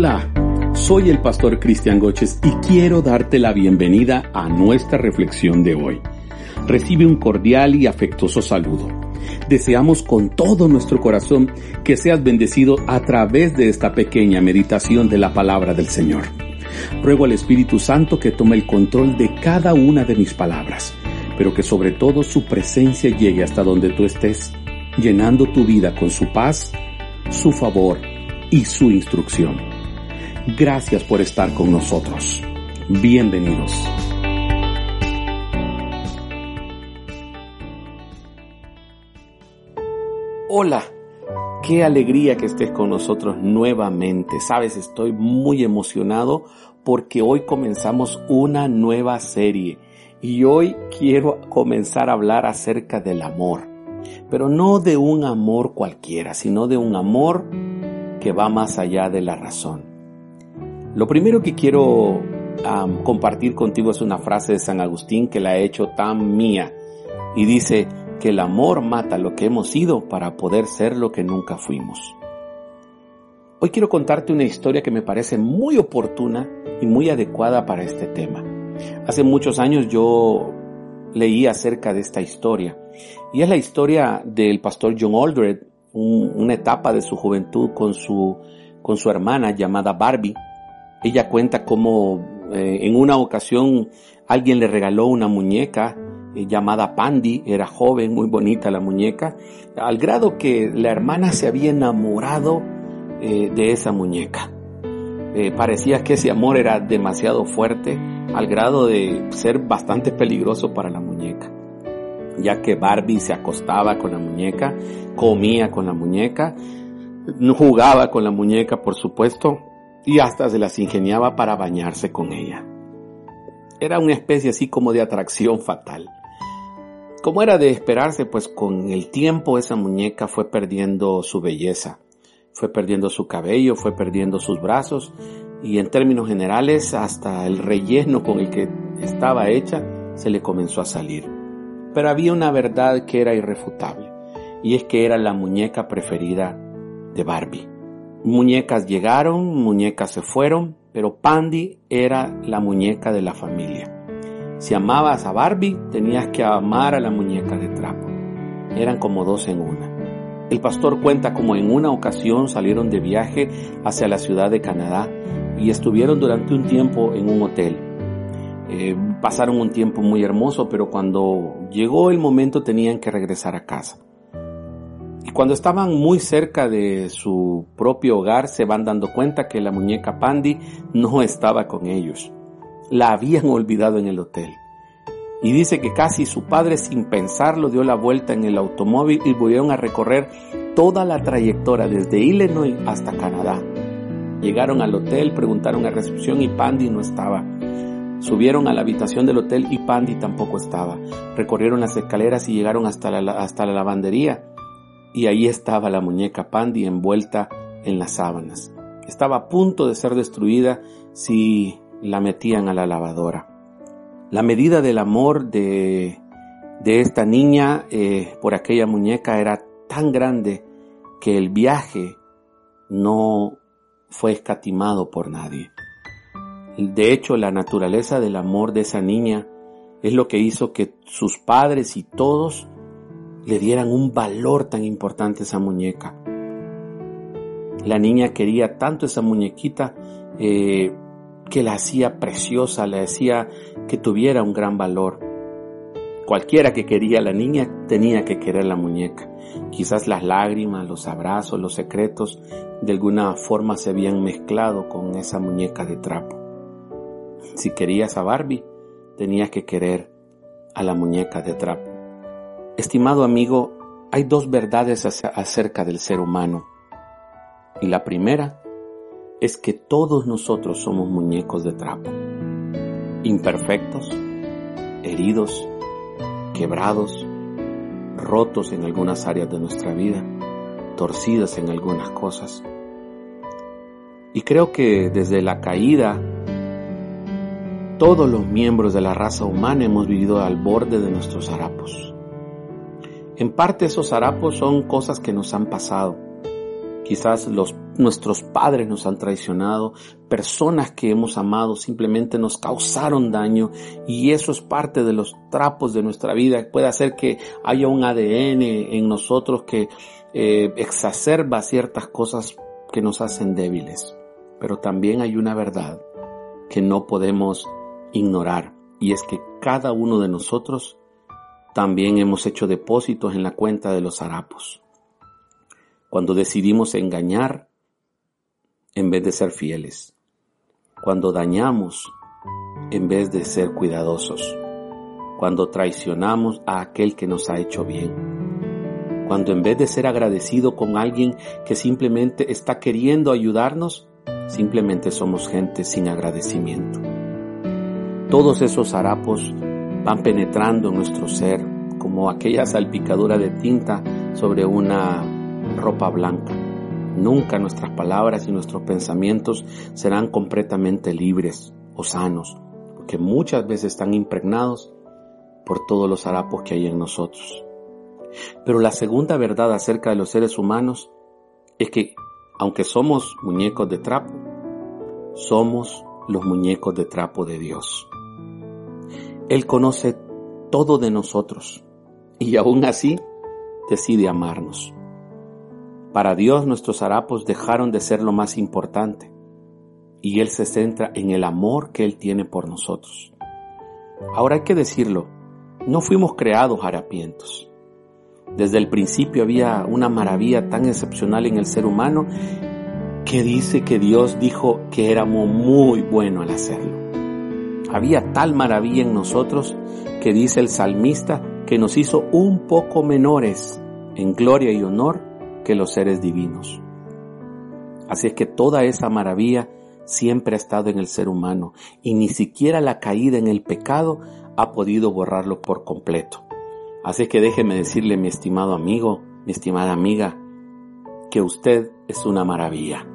Hola, soy el pastor Cristian Goches y quiero darte la bienvenida a nuestra reflexión de hoy. Recibe un cordial y afectuoso saludo. Deseamos con todo nuestro corazón que seas bendecido a través de esta pequeña meditación de la palabra del Señor. Ruego al Espíritu Santo que tome el control de cada una de mis palabras, pero que sobre todo su presencia llegue hasta donde tú estés, llenando tu vida con su paz, su favor y su instrucción. Gracias por estar con nosotros. Bienvenidos. Hola, qué alegría que estés con nosotros nuevamente. Sabes, estoy muy emocionado porque hoy comenzamos una nueva serie y hoy quiero comenzar a hablar acerca del amor, pero no de un amor cualquiera, sino de un amor que va más allá de la razón. Lo primero que quiero compartir contigo es una frase de San Agustín que la he hecho tan mía y dice que el amor mata lo que hemos sido para poder ser lo que nunca fuimos. Hoy quiero contarte una historia que me parece muy oportuna y muy adecuada para este tema. Hace muchos años yo leí acerca de esta historia y es la historia del pastor John Aldred, una etapa de su juventud con su, con su hermana llamada Barbie. Ella cuenta cómo eh, en una ocasión alguien le regaló una muñeca eh, llamada Pandy, era joven, muy bonita la muñeca, al grado que la hermana se había enamorado eh, de esa muñeca. parecía que ese amor era demasiado fuerte, al grado de ser bastante peligroso para la muñeca ya que Barbie se acostaba con la muñeca, comía con la muñeca, jugaba con la muñeca, por supuesto, y hasta se las ingeniaba para bañarse con ella. Era una especie así como de atracción fatal. Como era de esperarse, pues con el tiempo esa muñeca fue perdiendo su belleza, fue perdiendo su cabello, fue perdiendo sus brazos y en términos generales hasta el relleno con el que estaba hecha se le comenzó a salir. Pero había una verdad que era irrefutable, y es que era la muñeca preferida de Barbie. Muñecas llegaron, muñecas se fueron, pero Pandy era la muñeca de la familia. Si amabas a Barbie, tenías que amar a la muñeca de trapo. Eran como dos en una. El pastor cuenta como en una ocasión salieron de viaje hacia la ciudad de Canadá y estuvieron durante un tiempo en un hotel. Eh, pasaron un tiempo muy hermoso, pero cuando llegó el momento tenían que regresar a casa. Y cuando estaban muy cerca de su propio hogar se van dando cuenta que la muñeca Pandy no estaba con ellos. La habían olvidado en el hotel. Y dice que casi su padre sin pensarlo dio la vuelta en el automóvil y volvieron a recorrer toda la trayectoria desde Illinois hasta Canadá. Llegaron al hotel, preguntaron a recepción y Pandy no estaba. Subieron a la habitación del hotel y Pandy tampoco estaba. Recorrieron las escaleras y llegaron hasta la, hasta la lavandería. Y ahí estaba la muñeca Pandy envuelta en las sábanas. Estaba a punto de ser destruida si la metían a la lavadora. La medida del amor de, de esta niña eh, por aquella muñeca era tan grande que el viaje no fue escatimado por nadie. De hecho, la naturaleza del amor de esa niña es lo que hizo que sus padres y todos le dieran un valor tan importante a esa muñeca. La niña quería tanto esa muñequita eh, que la hacía preciosa, le hacía que tuviera un gran valor. Cualquiera que quería a la niña tenía que querer la muñeca. Quizás las lágrimas, los abrazos, los secretos de alguna forma se habían mezclado con esa muñeca de trapo. Si querías a Barbie, tenías que querer a la muñeca de trapo. Estimado amigo, hay dos verdades acerca del ser humano. Y la primera es que todos nosotros somos muñecos de trapo, imperfectos, heridos, quebrados, rotos en algunas áreas de nuestra vida, torcidas en algunas cosas. Y creo que desde la caída, todos los miembros de la raza humana hemos vivido al borde de nuestros harapos. En parte esos harapos son cosas que nos han pasado. Quizás nuestros padres nos han traicionado, personas que hemos amado simplemente nos causaron daño y eso es parte de los trapos de nuestra vida. Puede hacer que haya un ADN en nosotros que eh, exacerba ciertas cosas que nos hacen débiles. Pero también hay una verdad que no podemos ignorar y es que cada uno de nosotros también hemos hecho depósitos en la cuenta de los harapos. Cuando decidimos engañar en vez de ser fieles. Cuando dañamos en vez de ser cuidadosos. Cuando traicionamos a aquel que nos ha hecho bien. Cuando en vez de ser agradecido con alguien que simplemente está queriendo ayudarnos, simplemente somos gente sin agradecimiento. Todos esos harapos van penetrando en nuestro ser como aquella salpicadura de tinta sobre una ropa blanca. Nunca nuestras palabras y nuestros pensamientos serán completamente libres o sanos, porque muchas veces están impregnados por todos los harapos que hay en nosotros. Pero la segunda verdad acerca de los seres humanos es que, aunque somos muñecos de trapo, somos los muñecos de trapo de Dios. Él conoce todo de nosotros y aún así decide amarnos. Para Dios nuestros harapos dejaron de ser lo más importante y Él se centra en el amor que Él tiene por nosotros. Ahora hay que decirlo, no fuimos creados harapientos. Desde el principio había una maravilla tan excepcional en el ser humano que dice que Dios dijo que éramos muy buenos al hacerlo. Había tal maravilla en nosotros que dice el salmista que nos hizo un poco menores en gloria y honor que los seres divinos. Así es que toda esa maravilla siempre ha estado en el ser humano y ni siquiera la caída en el pecado ha podido borrarlo por completo. Así es que déjeme decirle, mi estimado amigo, mi estimada amiga, que usted es una maravilla.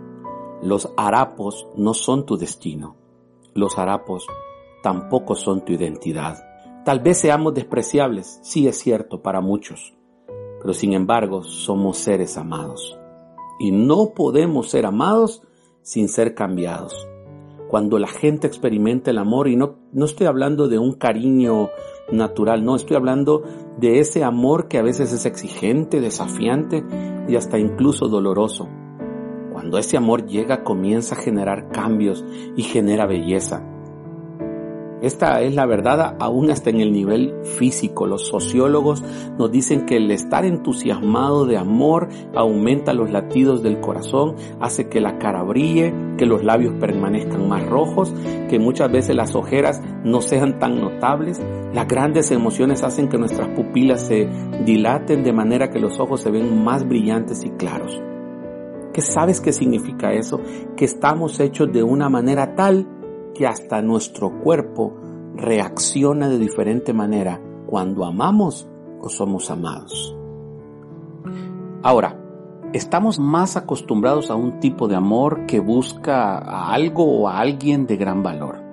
Los harapos no son tu destino. Los harapos tampoco son tu identidad. Tal vez seamos despreciables, sí es cierto, para muchos, pero sin embargo somos seres amados. Y no podemos ser amados sin ser cambiados. Cuando la gente experimenta el amor, y no, no estoy hablando de un cariño natural, no, estoy hablando de ese amor que a veces es exigente, desafiante y hasta incluso doloroso. Cuando ese amor llega comienza a generar cambios y genera belleza. Esta es la verdad aún hasta en el nivel físico. Los sociólogos nos dicen que el estar entusiasmado de amor aumenta los latidos del corazón, hace que la cara brille, que los labios permanezcan más rojos, que muchas veces las ojeras no sean tan notables. Las grandes emociones hacen que nuestras pupilas se dilaten de manera que los ojos se ven más brillantes y claros. ¿Qué sabes qué significa eso? Que estamos hechos de una manera tal que hasta nuestro cuerpo reacciona de diferente manera cuando amamos o somos amados. Ahora, estamos más acostumbrados a un tipo de amor que busca a algo o a alguien de gran valor.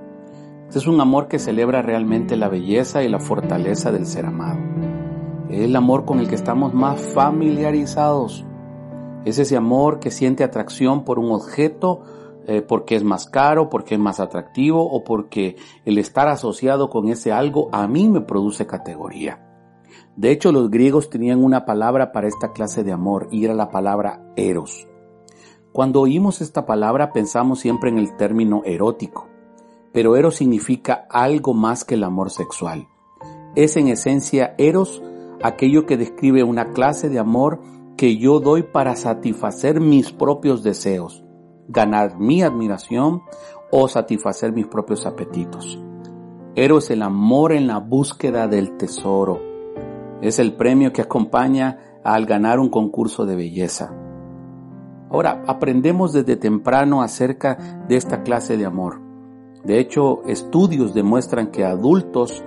Este es un amor que celebra realmente la belleza y la fortaleza del ser amado. Es el amor con el que estamos más familiarizados. Es ese amor que siente atracción por un objeto eh, porque es más caro, porque es más atractivo o porque el estar asociado con ese algo a mí me produce categoría. De hecho, los griegos tenían una palabra para esta clase de amor y era la palabra eros. Cuando oímos esta palabra pensamos siempre en el término erótico, pero eros significa algo más que el amor sexual. Es en esencia eros aquello que describe una clase de amor que yo doy para satisfacer mis propios deseos ganar mi admiración o satisfacer mis propios apetitos. Eros es el amor en la búsqueda del tesoro. Es el premio que acompaña al ganar un concurso de belleza. Ahora, aprendemos desde temprano acerca de esta clase de amor. De hecho, estudios demuestran que adultos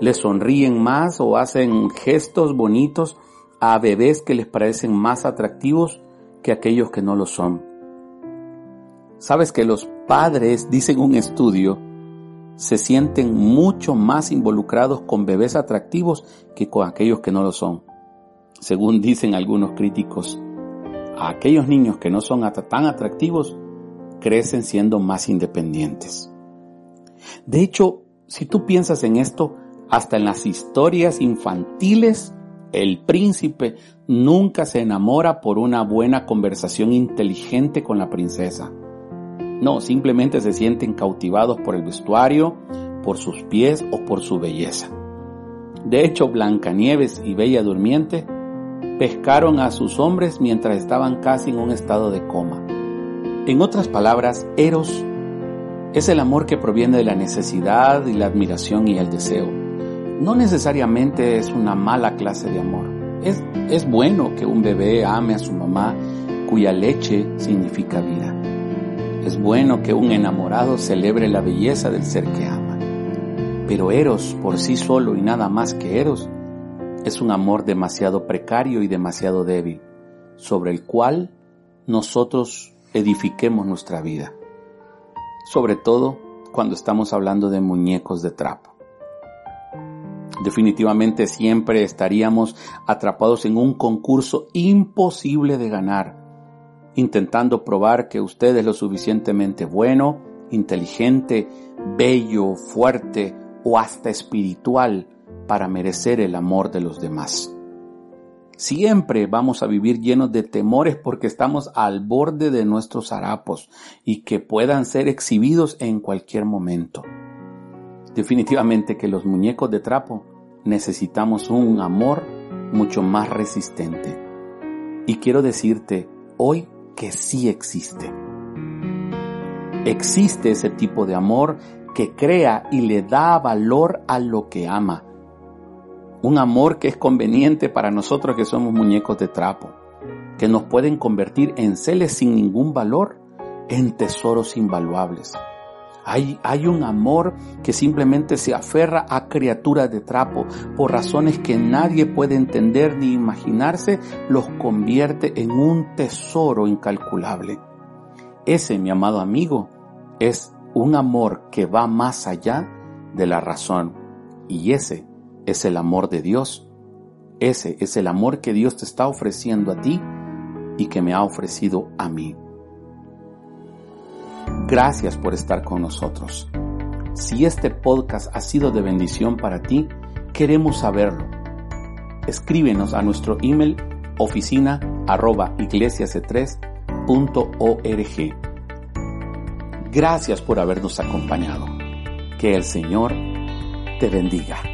le sonríen más o hacen gestos bonitos a bebés que les parecen más atractivos que aquellos que no lo son. Sabes que los padres, dicen un estudio, se sienten mucho más involucrados con bebés atractivos que con aquellos que no lo son. Según dicen algunos críticos, a aquellos niños que no son tan atractivos crecen siendo más independientes. De hecho, si tú piensas en esto, hasta en las historias infantiles, el príncipe nunca se enamora por una buena conversación inteligente con la princesa. No, simplemente se sienten cautivados por el vestuario, por sus pies o por su belleza. De hecho, Blancanieves y Bella Durmiente pescaron a sus hombres mientras estaban casi en un estado de coma. En otras palabras, Eros es el amor que proviene de la necesidad y la admiración y el deseo. No necesariamente es una mala clase de amor. Es, es bueno que un bebé ame a su mamá cuya leche significa vida. Es bueno que un enamorado celebre la belleza del ser que ama. Pero Eros por sí solo y nada más que Eros es un amor demasiado precario y demasiado débil, sobre el cual nosotros edifiquemos nuestra vida sobre todo cuando estamos hablando de muñecos de trapo. Definitivamente siempre estaríamos atrapados en un concurso imposible de ganar, intentando probar que usted es lo suficientemente bueno, inteligente, bello, fuerte o hasta espiritual para merecer el amor de los demás. Siempre vamos a vivir llenos de temores porque estamos al borde de nuestros harapos y que puedan ser exhibidos en cualquier momento. Definitivamente que los muñecos de trapo necesitamos un amor mucho más resistente. Y quiero decirte hoy que sí existe. Existe ese tipo de amor que crea y le da valor a lo que ama un amor que es conveniente para nosotros que somos muñecos de trapo, que nos pueden convertir en seres sin ningún valor, en tesoros invaluables. Hay, hay, un amor que simplemente se aferra a criaturas de trapo por razones que nadie puede entender ni imaginarse, los convierte en un tesoro incalculable. Ese, mi amado amigo, es un amor que va más allá de la razón y ese es el amor de Dios. Ese es el amor que Dios te está ofreciendo a ti y que me ha ofrecido a mí. Gracias por estar con nosotros. Si este podcast ha sido de bendición para ti, queremos saberlo. Escríbenos a nuestro email oficina arroba iglesiac3.org. Gracias por habernos acompañado. Que el Señor te bendiga.